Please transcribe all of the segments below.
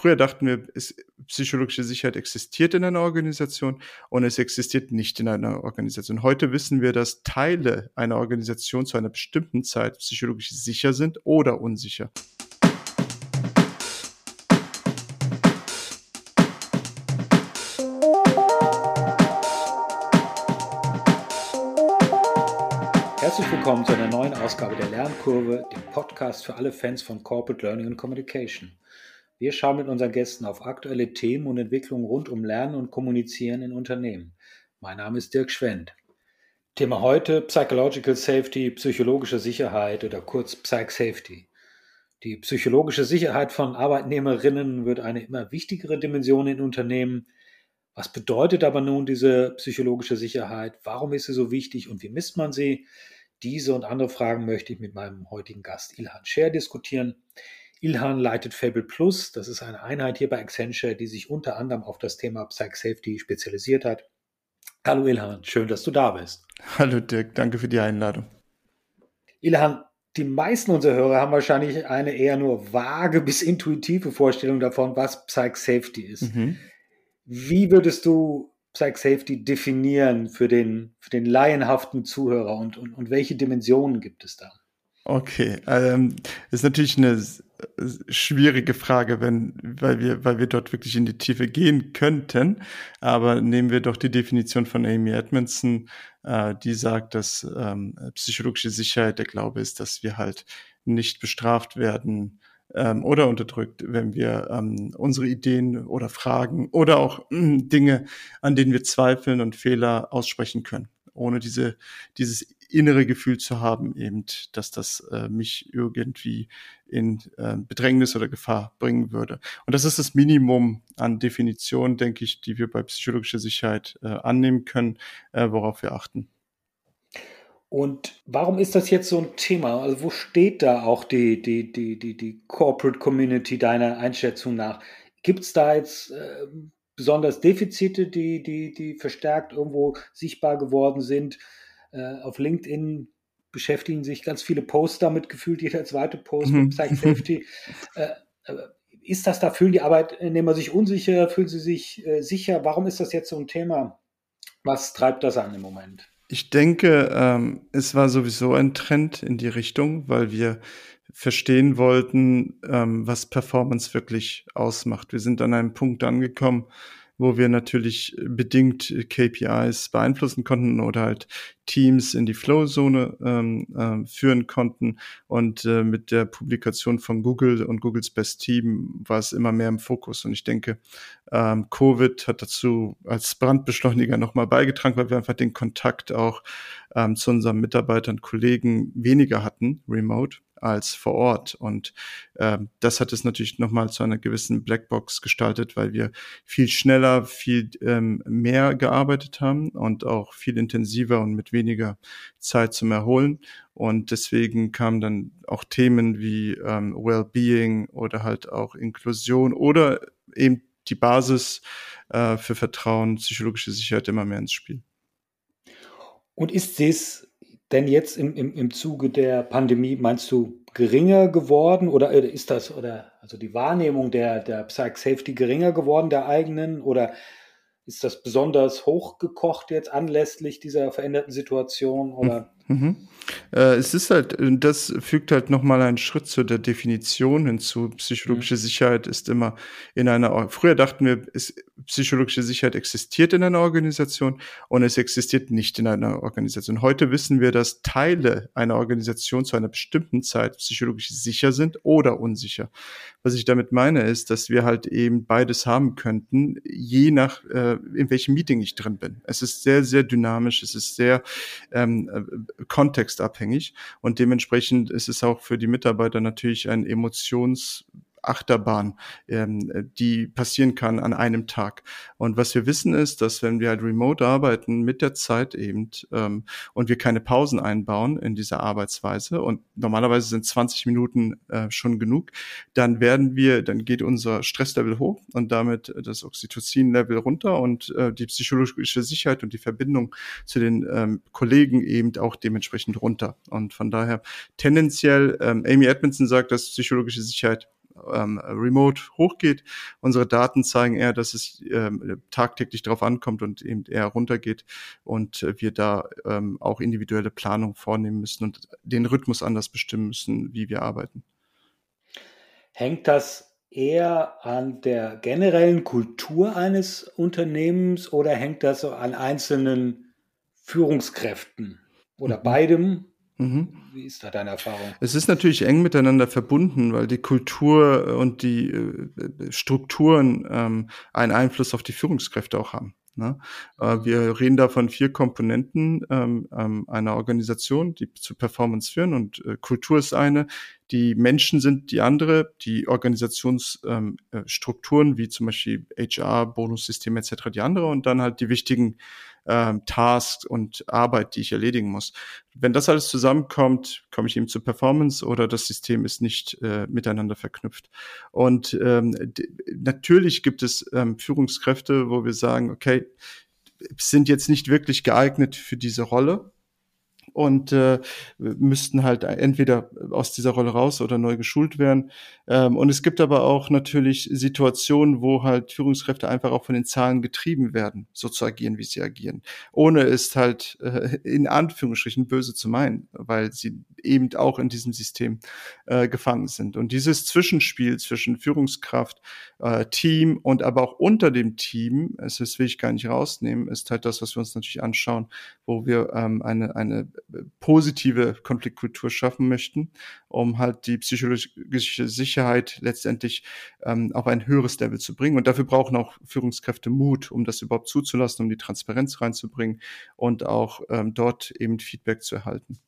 früher dachten wir, es, psychologische Sicherheit existiert in einer Organisation und es existiert nicht in einer Organisation. Heute wissen wir, dass Teile einer Organisation zu einer bestimmten Zeit psychologisch sicher sind oder unsicher. Herzlich willkommen zu einer neuen Ausgabe der Lernkurve, dem Podcast für alle Fans von Corporate Learning and Communication. Wir schauen mit unseren Gästen auf aktuelle Themen und Entwicklungen rund um Lernen und Kommunizieren in Unternehmen. Mein Name ist Dirk Schwendt. Thema heute Psychological Safety, psychologische Sicherheit oder kurz Psych Safety. Die psychologische Sicherheit von Arbeitnehmerinnen wird eine immer wichtigere Dimension in Unternehmen. Was bedeutet aber nun diese psychologische Sicherheit? Warum ist sie so wichtig und wie misst man sie? Diese und andere Fragen möchte ich mit meinem heutigen Gast Ilhan Scher diskutieren. Ilhan leitet Fable Plus. Das ist eine Einheit hier bei Accenture, die sich unter anderem auf das Thema Psych Safety spezialisiert hat. Hallo Ilhan, schön, dass du da bist. Hallo Dirk, danke für die Einladung. Ilhan, die meisten unserer Hörer haben wahrscheinlich eine eher nur vage bis intuitive Vorstellung davon, was Psych Safety ist. Mhm. Wie würdest du Psych Safety definieren für den, für den laienhaften Zuhörer und, und, und welche Dimensionen gibt es da? Okay, ähm, ist natürlich eine schwierige Frage, wenn, weil wir, weil wir dort wirklich in die Tiefe gehen könnten. Aber nehmen wir doch die Definition von Amy Edmondson, äh, die sagt, dass ähm, psychologische Sicherheit der Glaube ist, dass wir halt nicht bestraft werden ähm, oder unterdrückt, wenn wir ähm, unsere Ideen oder Fragen oder auch äh, Dinge, an denen wir zweifeln und Fehler aussprechen können ohne diese, dieses innere Gefühl zu haben, eben, dass das äh, mich irgendwie in äh, Bedrängnis oder Gefahr bringen würde. Und das ist das Minimum an Definition, denke ich, die wir bei psychologischer Sicherheit äh, annehmen können, äh, worauf wir achten. Und warum ist das jetzt so ein Thema? Also wo steht da auch die, die, die, die, die Corporate Community deiner Einschätzung nach? Gibt es da jetzt äh, besonders Defizite, die, die, die verstärkt irgendwo sichtbar geworden sind? Äh, auf LinkedIn beschäftigen sich ganz viele Posts damit, gefühlt jeder zweite Post mit mhm. Psych Safety. Äh, äh, ist das da, fühlen die Arbeitnehmer sich unsicher, fühlen sie sich äh, sicher? Warum ist das jetzt so ein Thema? Was treibt das an im Moment? Ich denke, ähm, es war sowieso ein Trend in die Richtung, weil wir verstehen wollten, ähm, was Performance wirklich ausmacht. Wir sind an einem Punkt angekommen, wo wir natürlich bedingt KPIs beeinflussen konnten oder halt Teams in die Flow-Zone ähm, äh, führen konnten. Und äh, mit der Publikation von Google und Googles Best Team war es immer mehr im Fokus. Und ich denke, ähm, Covid hat dazu als Brandbeschleuniger nochmal beigetragen, weil wir einfach den Kontakt auch ähm, zu unseren Mitarbeitern, Kollegen weniger hatten, remote als vor Ort. Und äh, das hat es natürlich nochmal zu einer gewissen Blackbox gestaltet, weil wir viel schneller, viel ähm, mehr gearbeitet haben und auch viel intensiver und mit weniger Zeit zum Erholen. Und deswegen kamen dann auch Themen wie ähm, Wellbeing oder halt auch Inklusion oder eben die Basis äh, für Vertrauen, psychologische Sicherheit immer mehr ins Spiel. Und ist das denn jetzt im, im, im Zuge der Pandemie, meinst du, geringer geworden oder äh, ist das, oder also die Wahrnehmung der, der Psych Safety geringer geworden, der eigenen, oder ist das besonders hochgekocht jetzt anlässlich dieser veränderten Situation? Oder? Mhm. Äh, es ist halt, das fügt halt nochmal einen Schritt zu der Definition hinzu. Psychologische mhm. Sicherheit ist immer in einer, früher dachten wir, es, psychologische Sicherheit existiert in einer Organisation und es existiert nicht in einer Organisation. Heute wissen wir, dass Teile einer Organisation zu einer bestimmten Zeit psychologisch sicher sind oder unsicher. Was ich damit meine, ist, dass wir halt eben beides haben könnten, je nach, äh, in welchem Meeting ich drin bin. Es ist sehr, sehr dynamisch, es ist sehr ähm, äh, kontextabhängig. Und dementsprechend ist es auch für die Mitarbeiter natürlich ein Emotions Achterbahn, ähm, die passieren kann an einem Tag. Und was wir wissen ist, dass wenn wir halt remote arbeiten mit der Zeit eben ähm, und wir keine Pausen einbauen in dieser Arbeitsweise und normalerweise sind 20 Minuten äh, schon genug, dann werden wir, dann geht unser Stresslevel hoch und damit das Oxytocin-Level runter und äh, die psychologische Sicherheit und die Verbindung zu den ähm, Kollegen eben auch dementsprechend runter. Und von daher tendenziell, ähm, Amy Edmondson sagt, dass psychologische Sicherheit ähm, remote hochgeht. Unsere Daten zeigen eher, dass es ähm, tagtäglich darauf ankommt und eben eher runtergeht und äh, wir da ähm, auch individuelle Planung vornehmen müssen und den Rhythmus anders bestimmen müssen, wie wir arbeiten. Hängt das eher an der generellen Kultur eines Unternehmens oder hängt das an einzelnen Führungskräften oder mhm. beidem? Mhm. Wie ist da deine Erfahrung? Es ist natürlich eng miteinander verbunden, weil die Kultur und die äh, Strukturen ähm, einen Einfluss auf die Führungskräfte auch haben. Ne? Äh, mhm. wir reden da von vier Komponenten ähm, ähm, einer Organisation, die zu Performance führen und äh, Kultur ist eine, die Menschen sind die andere, die Organisationsstrukturen ähm, äh, wie zum Beispiel HR, Bonussysteme etc. die andere und dann halt die wichtigen ähm, Tasks und Arbeit, die ich erledigen muss. Wenn das alles zusammenkommt, komme ich eben zur Performance oder das System ist nicht äh, miteinander verknüpft. Und ähm, natürlich gibt es ähm, Führungskräfte, wo wir sagen, okay, sind jetzt nicht wirklich geeignet für diese Rolle und äh, müssten halt entweder aus dieser Rolle raus oder neu geschult werden. Ähm, und es gibt aber auch natürlich Situationen, wo halt Führungskräfte einfach auch von den Zahlen getrieben werden, so zu agieren, wie sie agieren, ohne es halt äh, in Anführungsstrichen böse zu meinen, weil sie eben auch in diesem System äh, gefangen sind. Und dieses Zwischenspiel zwischen Führungskraft, äh, Team und aber auch unter dem Team, es will ich gar nicht rausnehmen, ist halt das, was wir uns natürlich anschauen, wo wir ähm, eine, eine positive Konfliktkultur schaffen möchten, um halt die psychologische Sicherheit letztendlich ähm, auf ein höheres Level zu bringen. Und dafür brauchen auch Führungskräfte Mut, um das überhaupt zuzulassen, um die Transparenz reinzubringen und auch ähm, dort eben Feedback zu erhalten.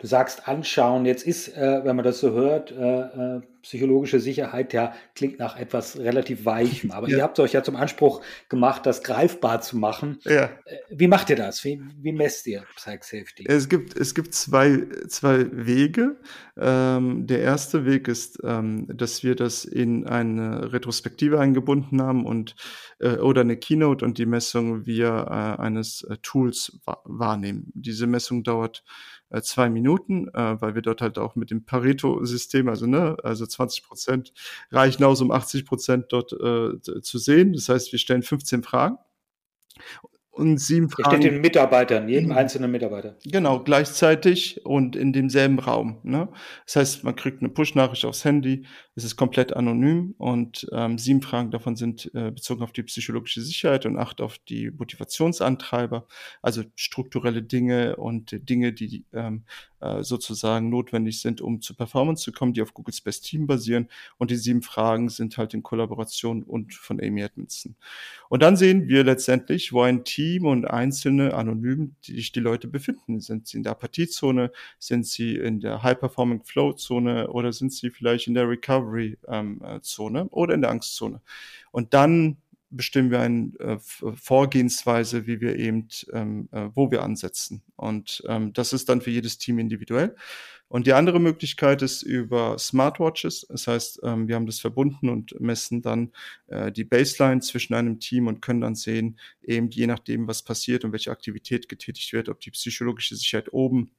Du sagst anschauen. Jetzt ist, äh, wenn man das so hört, äh, äh, psychologische Sicherheit ja klingt nach etwas relativ Weichem. Aber ja. ihr habt euch ja zum Anspruch gemacht, das greifbar zu machen. Ja. Äh, wie macht ihr das? Wie, wie messt ihr Psych Safety? Es gibt, es gibt zwei, zwei Wege. Ähm, der erste Weg ist, ähm, dass wir das in eine Retrospektive eingebunden haben und äh, oder eine Keynote und die Messung via äh, eines äh, Tools wahrnehmen. Diese Messung dauert äh, zwei Minuten, äh, weil wir dort halt auch mit dem Pareto-System, also ne, also 20 Prozent reichen aus, um 80 Prozent dort äh, zu sehen. Das heißt, wir stellen 15 Fragen und sieben Fragen. Das steht den Mitarbeitern, jedem mhm. einzelnen Mitarbeiter. Genau, gleichzeitig und in demselben Raum. Ne? Das heißt, man kriegt eine Push-Nachricht aufs Handy, es ist komplett anonym und ähm, sieben Fragen davon sind äh, bezogen auf die psychologische Sicherheit und acht auf die Motivationsantreiber, also strukturelle Dinge und Dinge, die ähm, äh, sozusagen notwendig sind, um zu Performance zu kommen, die auf Googles Best Team basieren. Und die sieben Fragen sind halt in Kollaboration und von Amy Edmondson. Und dann sehen wir letztendlich, wo ein Team und einzelne anonym die sich die Leute befinden. Sind sie in der Apathiezone? Sind sie in der High-Performing Flow-Zone? Oder sind sie vielleicht in der Recovery-Zone ähm, äh, oder in der Angstzone? Und dann bestimmen wir eine äh, Vorgehensweise, wie wir eben, ähm, äh, wo wir ansetzen. Und ähm, das ist dann für jedes Team individuell. Und die andere Möglichkeit ist über Smartwatches. Das heißt, ähm, wir haben das verbunden und messen dann äh, die Baseline zwischen einem Team und können dann sehen, eben je nachdem, was passiert und welche Aktivität getätigt wird, ob die psychologische Sicherheit oben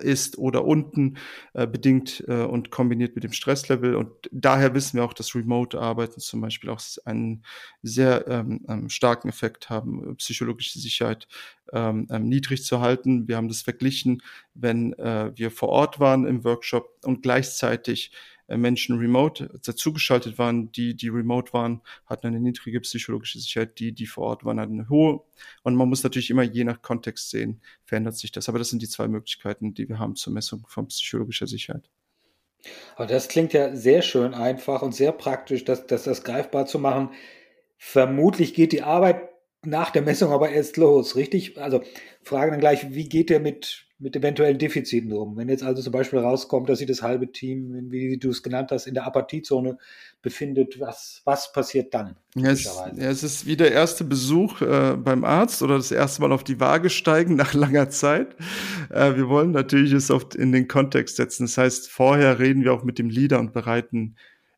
ist oder unten äh, bedingt äh, und kombiniert mit dem Stresslevel. Und daher wissen wir auch, dass Remote-Arbeiten zum Beispiel auch einen sehr ähm, ähm, starken Effekt haben, psychologische Sicherheit ähm, ähm, niedrig zu halten. Wir haben das verglichen, wenn äh, wir vor Ort waren im Workshop und gleichzeitig Menschen remote dazugeschaltet waren. Die, die remote waren, hatten eine niedrige psychologische Sicherheit. Die, die vor Ort waren, hatten eine hohe. Und man muss natürlich immer je nach Kontext sehen, verändert sich das. Aber das sind die zwei Möglichkeiten, die wir haben zur Messung von psychologischer Sicherheit. Aber das klingt ja sehr schön einfach und sehr praktisch, dass, dass das greifbar zu machen. Vermutlich geht die Arbeit nach der Messung aber erst los, richtig? Also Frage dann gleich, wie geht der mit mit eventuellen Defiziten rum. Wenn jetzt also zum Beispiel rauskommt, dass sich das halbe Team, wie du es genannt hast, in der Apathiezone befindet, was, was passiert dann? Ja es, ja, es ist wie der erste Besuch äh, beim Arzt oder das erste Mal auf die Waage steigen nach langer Zeit. Äh, wir wollen natürlich es oft in den Kontext setzen. Das heißt, vorher reden wir auch mit dem Leader und bereiten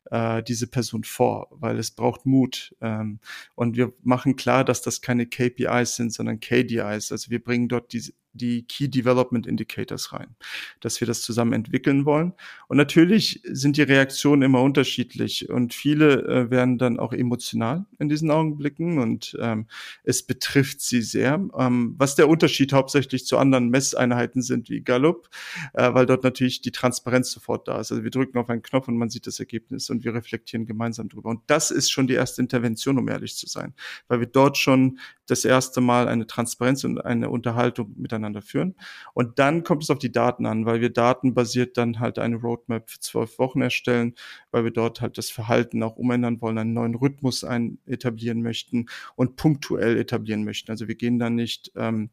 äh, diese Person vor, weil es braucht Mut. Ähm, und wir machen klar, dass das keine KPIs sind, sondern KDIs. Also wir bringen dort diese die Key Development Indicators rein, dass wir das zusammen entwickeln wollen. Und natürlich sind die Reaktionen immer unterschiedlich und viele äh, werden dann auch emotional in diesen Augenblicken und ähm, es betrifft sie sehr. Ähm, was der Unterschied hauptsächlich zu anderen Messeinheiten sind wie Gallup, äh, weil dort natürlich die Transparenz sofort da ist. Also wir drücken auf einen Knopf und man sieht das Ergebnis und wir reflektieren gemeinsam drüber. Und das ist schon die erste Intervention, um ehrlich zu sein, weil wir dort schon das erste Mal eine Transparenz und eine Unterhaltung miteinander führen. Und dann kommt es auf die Daten an, weil wir datenbasiert dann halt eine Roadmap für zwölf Wochen erstellen, weil wir dort halt das Verhalten auch umändern wollen, einen neuen Rhythmus ein etablieren möchten und punktuell etablieren möchten. Also wir gehen dann nicht ähm,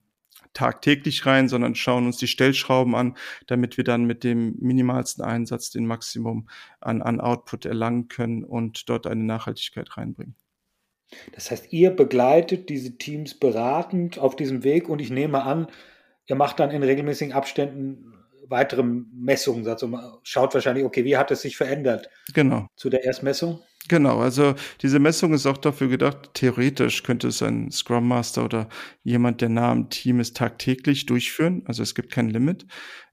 tagtäglich rein, sondern schauen uns die Stellschrauben an, damit wir dann mit dem minimalsten Einsatz den Maximum an, an Output erlangen können und dort eine Nachhaltigkeit reinbringen. Das heißt, ihr begleitet diese Teams beratend auf diesem Weg und ich nehme an, ihr macht dann in regelmäßigen Abständen weitere Messungen. Also schaut wahrscheinlich, okay, wie hat es sich verändert? Genau. Zu der Erstmessung? Genau, also diese Messung ist auch dafür gedacht, theoretisch könnte es ein Scrum Master oder jemand, der nah am Team ist, tagtäglich durchführen. Also es gibt kein Limit.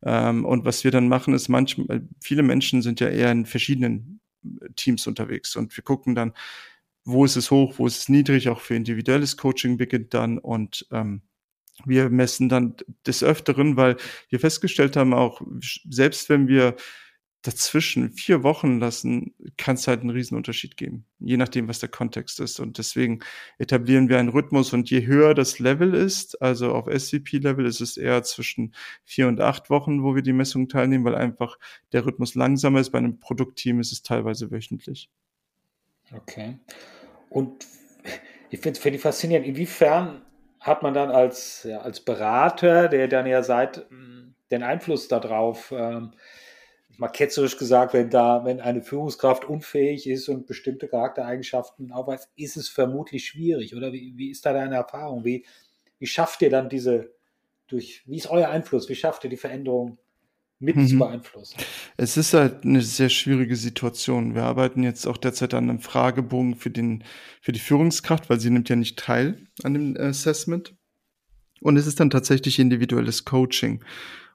Ähm, und was wir dann machen, ist manchmal, viele Menschen sind ja eher in verschiedenen Teams unterwegs und wir gucken dann, wo ist es hoch, wo ist es niedrig, auch für individuelles Coaching beginnt dann und ähm, wir messen dann des Öfteren, weil wir festgestellt haben, auch selbst wenn wir dazwischen vier Wochen lassen, kann es halt einen Riesenunterschied geben, je nachdem, was der Kontext ist. Und deswegen etablieren wir einen Rhythmus und je höher das Level ist, also auf SCP-Level ist es eher zwischen vier und acht Wochen, wo wir die Messung teilnehmen, weil einfach der Rhythmus langsamer ist. Bei einem Produktteam ist es teilweise wöchentlich. Okay. Und ich finde es faszinierend, inwiefern hat man dann als, ja, als Berater, der dann ja seit hm, den Einfluss darauf, ähm, mal ketzerisch gesagt, wenn da, wenn eine Führungskraft unfähig ist und bestimmte Charaktereigenschaften aufweist, ist es vermutlich schwierig. Oder wie, wie ist da deine Erfahrung? Wie, wie schafft ihr dann diese, durch, wie ist euer Einfluss? Wie schafft ihr die Veränderung mit mhm. zu beeinflussen? Es ist halt eine sehr schwierige Situation. Wir arbeiten jetzt auch derzeit an einem Fragebogen für, den, für die Führungskraft, weil sie nimmt ja nicht teil an dem Assessment. Und es ist dann tatsächlich individuelles Coaching.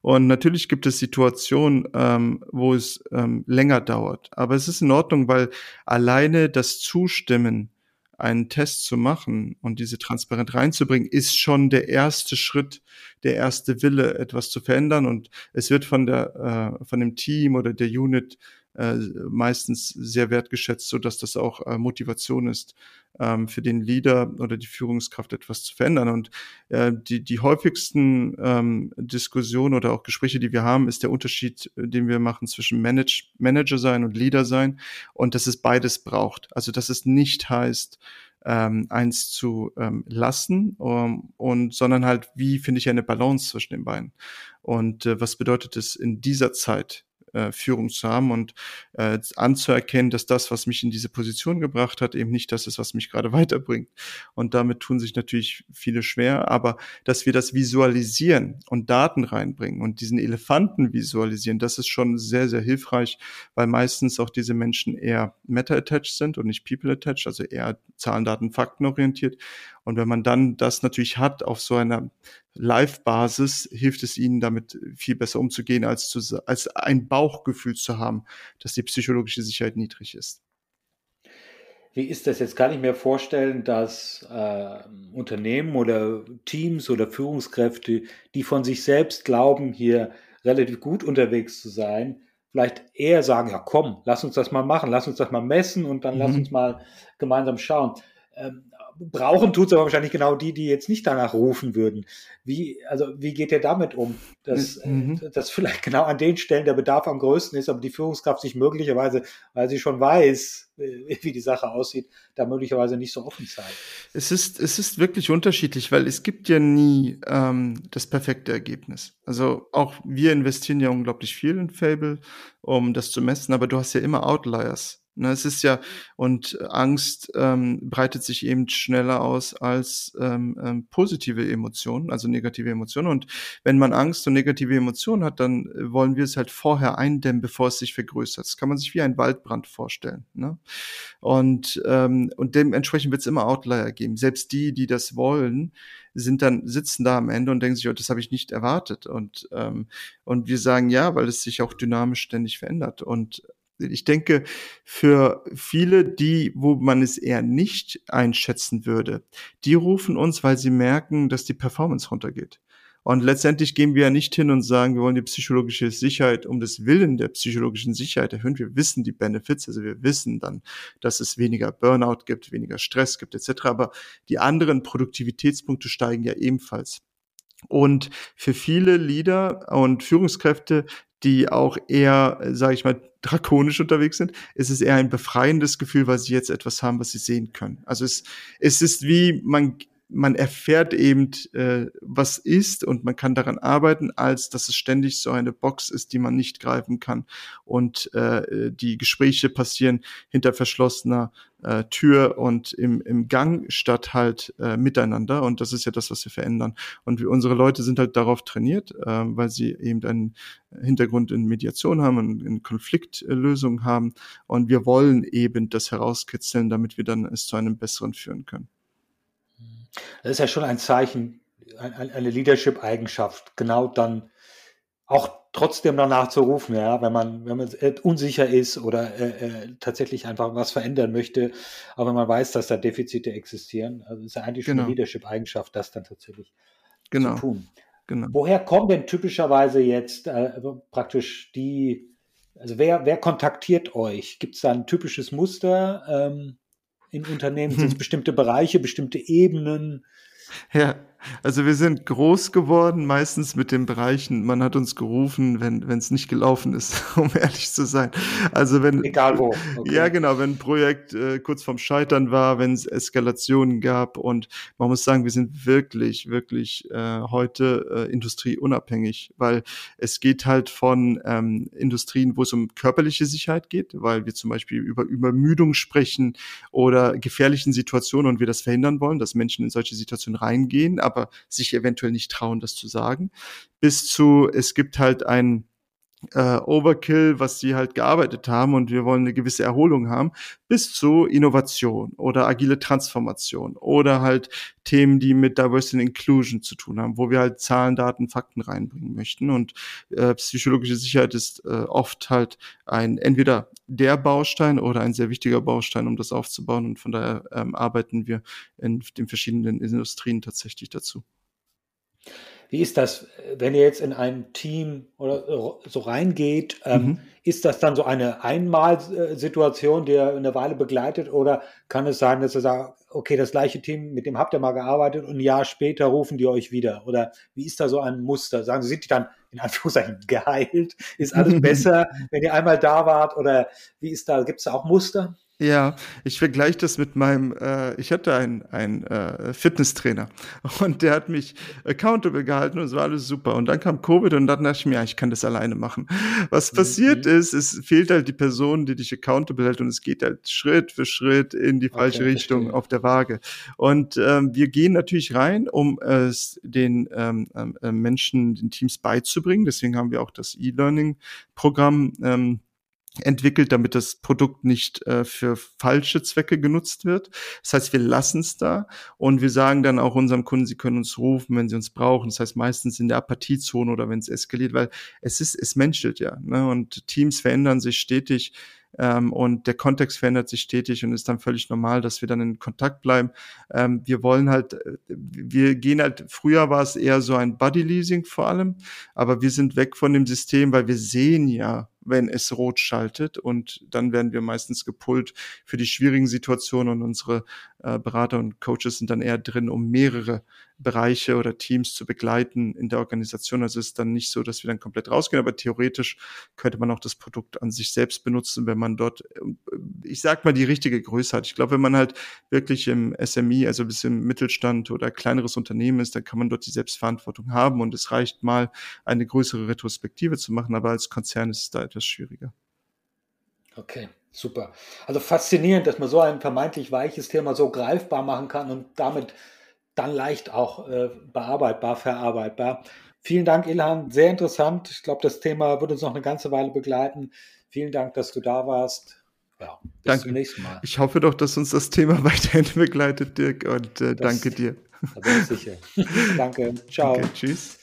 Und natürlich gibt es Situationen, ähm, wo es ähm, länger dauert. Aber es ist in Ordnung, weil alleine das Zustimmen einen Test zu machen und diese transparent reinzubringen, ist schon der erste Schritt, der erste Wille, etwas zu verändern. Und es wird von der, äh, von dem Team oder der Unit äh, meistens sehr wertgeschätzt, so dass das auch äh, Motivation ist, ähm, für den Leader oder die Führungskraft etwas zu verändern. Und äh, die, die häufigsten ähm, Diskussionen oder auch Gespräche, die wir haben, ist der Unterschied, äh, den wir machen zwischen Manage, Manager sein und Leader sein und dass es beides braucht. Also dass es nicht heißt, ähm, eins zu ähm, lassen um, und sondern halt, wie finde ich eine Balance zwischen den beiden? Und äh, was bedeutet es in dieser Zeit äh, Führung zu haben und äh, anzuerkennen, dass das, was mich in diese Position gebracht hat, eben nicht das ist, was mich gerade weiterbringt. Und damit tun sich natürlich viele schwer, aber dass wir das visualisieren und Daten reinbringen und diesen Elefanten visualisieren, das ist schon sehr, sehr hilfreich, weil meistens auch diese Menschen eher meta-attached sind und nicht people-attached, also eher Zahlen, Daten, Fakten orientiert. Und wenn man dann das natürlich hat auf so einer Live-Basis, hilft es ihnen damit viel besser umzugehen, als, zu, als ein Bauchgefühl zu haben, dass die psychologische Sicherheit niedrig ist. Wie ist das jetzt? Kann ich mir vorstellen, dass äh, Unternehmen oder Teams oder Führungskräfte, die von sich selbst glauben, hier relativ gut unterwegs zu sein, vielleicht eher sagen, ja komm, lass uns das mal machen, lass uns das mal messen und dann mhm. lass uns mal gemeinsam schauen. Ähm, brauchen tut es aber wahrscheinlich genau die, die jetzt nicht danach rufen würden. Wie, also, wie geht ihr damit um? Dass, äh, mhm. dass vielleicht genau an den Stellen der Bedarf am größten ist, aber die Führungskraft sich möglicherweise, weil sie schon weiß, äh, wie die Sache aussieht, da möglicherweise nicht so offen zeigt. Es ist, es ist wirklich unterschiedlich, weil es gibt ja nie ähm, das perfekte Ergebnis. Also auch wir investieren ja unglaublich viel in Fable, um das zu messen, aber du hast ja immer Outliers. Ne, es ist ja, und Angst ähm, breitet sich eben schneller aus als ähm, ähm, positive Emotionen, also negative Emotionen. Und wenn man Angst und negative Emotionen hat, dann äh, wollen wir es halt vorher eindämmen, bevor es sich vergrößert. Das kann man sich wie ein Waldbrand vorstellen. Ne? Und, ähm, und dementsprechend wird es immer Outlier geben. Selbst die, die das wollen, sind dann sitzen da am Ende und denken sich, oh, das habe ich nicht erwartet. Und ähm, und wir sagen ja, weil es sich auch dynamisch ständig verändert. Und ich denke, für viele, die, wo man es eher nicht einschätzen würde, die rufen uns, weil sie merken, dass die Performance runtergeht. Und letztendlich gehen wir ja nicht hin und sagen, wir wollen die psychologische Sicherheit um des Willen der psychologischen Sicherheit erhöhen. Wir wissen die Benefits, also wir wissen dann, dass es weniger Burnout gibt, weniger Stress gibt, etc. Aber die anderen Produktivitätspunkte steigen ja ebenfalls. Und für viele Leader und Führungskräfte, die auch eher, sage ich mal, drakonisch unterwegs sind, ist es eher ein befreiendes Gefühl, weil sie jetzt etwas haben, was sie sehen können. Also es, es ist wie, man man erfährt eben, äh, was ist und man kann daran arbeiten, als dass es ständig so eine Box ist, die man nicht greifen kann. Und äh, die Gespräche passieren hinter verschlossener äh, Tür und im, im Gang statt halt äh, miteinander. Und das ist ja das, was wir verändern. Und wir, unsere Leute sind halt darauf trainiert, äh, weil sie eben einen Hintergrund in Mediation haben und in Konfliktlösung haben. Und wir wollen eben das herauskitzeln, damit wir dann es zu einem besseren führen können. Das ist ja schon ein Zeichen, eine Leadership-Eigenschaft, genau dann auch trotzdem danach zu rufen, ja, wenn man, wenn man unsicher ist oder äh, äh, tatsächlich einfach was verändern möchte, aber wenn man weiß, dass da Defizite existieren. Also ist ja eigentlich schon genau. eine Leadership-Eigenschaft, das dann tatsächlich genau. zu tun. Genau. Woher kommen denn typischerweise jetzt äh, praktisch die, also wer, wer kontaktiert euch? Gibt es da ein typisches Muster? Ähm, in Unternehmen? Sind es bestimmte Bereiche, bestimmte Ebenen? Ja, also wir sind groß geworden, meistens mit den Bereichen, man hat uns gerufen, wenn es nicht gelaufen ist, um ehrlich zu sein. Also wenn egal wo. Okay. Ja, genau, wenn ein Projekt äh, kurz vorm Scheitern war, wenn es Eskalationen gab und man muss sagen, wir sind wirklich, wirklich äh, heute äh, industrieunabhängig, weil es geht halt von ähm, Industrien, wo es um körperliche Sicherheit geht, weil wir zum Beispiel über Übermüdung sprechen oder gefährlichen Situationen und wir das verhindern wollen, dass Menschen in solche Situationen reingehen, aber aber sich eventuell nicht trauen, das zu sagen, bis zu, es gibt halt ein äh, Overkill, was sie halt gearbeitet haben und wir wollen eine gewisse Erholung haben, bis zu Innovation oder agile Transformation oder halt Themen, die mit Diversity and Inclusion zu tun haben, wo wir halt Zahlen, Daten, Fakten reinbringen möchten. Und äh, psychologische Sicherheit ist äh, oft halt ein entweder der Baustein oder ein sehr wichtiger Baustein, um das aufzubauen. Und von daher ähm, arbeiten wir in den verschiedenen Industrien tatsächlich dazu. Wie ist das, wenn ihr jetzt in ein Team oder so reingeht? Ähm, mhm. Ist das dann so eine Einmalsituation, die ihr eine Weile begleitet? Oder kann es sein, dass ihr sagt, okay, das gleiche Team, mit dem habt ihr mal gearbeitet und ein Jahr später rufen die euch wieder? Oder wie ist da so ein Muster? Sagen Sie, sind die dann in Anführungszeichen geheilt? Ist alles besser, wenn ihr einmal da wart? Oder wie ist da, gibt es da auch Muster? Ja, ich vergleiche das mit meinem, äh, ich hatte einen, einen äh, Fitnesstrainer und der hat mich accountable gehalten und es war alles super. Und dann kam Covid und dann dachte ich mir, ja, ich kann das alleine machen. Was mhm. passiert ist, es fehlt halt die Person, die dich accountable hält und es geht halt Schritt für Schritt in die falsche okay, Richtung verstehe. auf der Waage. Und ähm, wir gehen natürlich rein, um es den ähm, äh, Menschen, den Teams beizubringen. Deswegen haben wir auch das E-Learning-Programm. Ähm, entwickelt, damit das Produkt nicht äh, für falsche Zwecke genutzt wird. Das heißt, wir lassen es da und wir sagen dann auch unserem Kunden, sie können uns rufen, wenn sie uns brauchen. Das heißt, meistens in der Apathiezone oder wenn es eskaliert, weil es ist, es menschelt ja. Ne? Und Teams verändern sich stetig ähm, und der Kontext verändert sich stetig und ist dann völlig normal, dass wir dann in Kontakt bleiben. Ähm, wir wollen halt, äh, wir gehen halt, früher war es eher so ein Buddy-Leasing vor allem, aber wir sind weg von dem System, weil wir sehen ja, wenn es rot schaltet. Und dann werden wir meistens gepult für die schwierigen Situationen und unsere äh, Berater und Coaches sind dann eher drin, um mehrere Bereiche oder Teams zu begleiten in der Organisation. Also ist dann nicht so, dass wir dann komplett rausgehen, aber theoretisch könnte man auch das Produkt an sich selbst benutzen, wenn man dort, äh, ich sag mal, die richtige Größe hat. Ich glaube, wenn man halt wirklich im SMI, also bis im Mittelstand oder kleineres Unternehmen ist, dann kann man dort die Selbstverantwortung haben und es reicht mal, eine größere Retrospektive zu machen, aber als Konzern ist es da etwas schwieriger. Okay. Super. Also faszinierend, dass man so ein vermeintlich weiches Thema so greifbar machen kann und damit dann leicht auch äh, bearbeitbar, verarbeitbar. Vielen Dank, Ilhan. Sehr interessant. Ich glaube, das Thema wird uns noch eine ganze Weile begleiten. Vielen Dank, dass du da warst. Ja, bis danke. zum nächsten Mal. Ich hoffe doch, dass uns das Thema weiterhin begleitet, Dirk, und äh, danke dir. Da bin ich sicher. danke. Ciao. Okay, tschüss.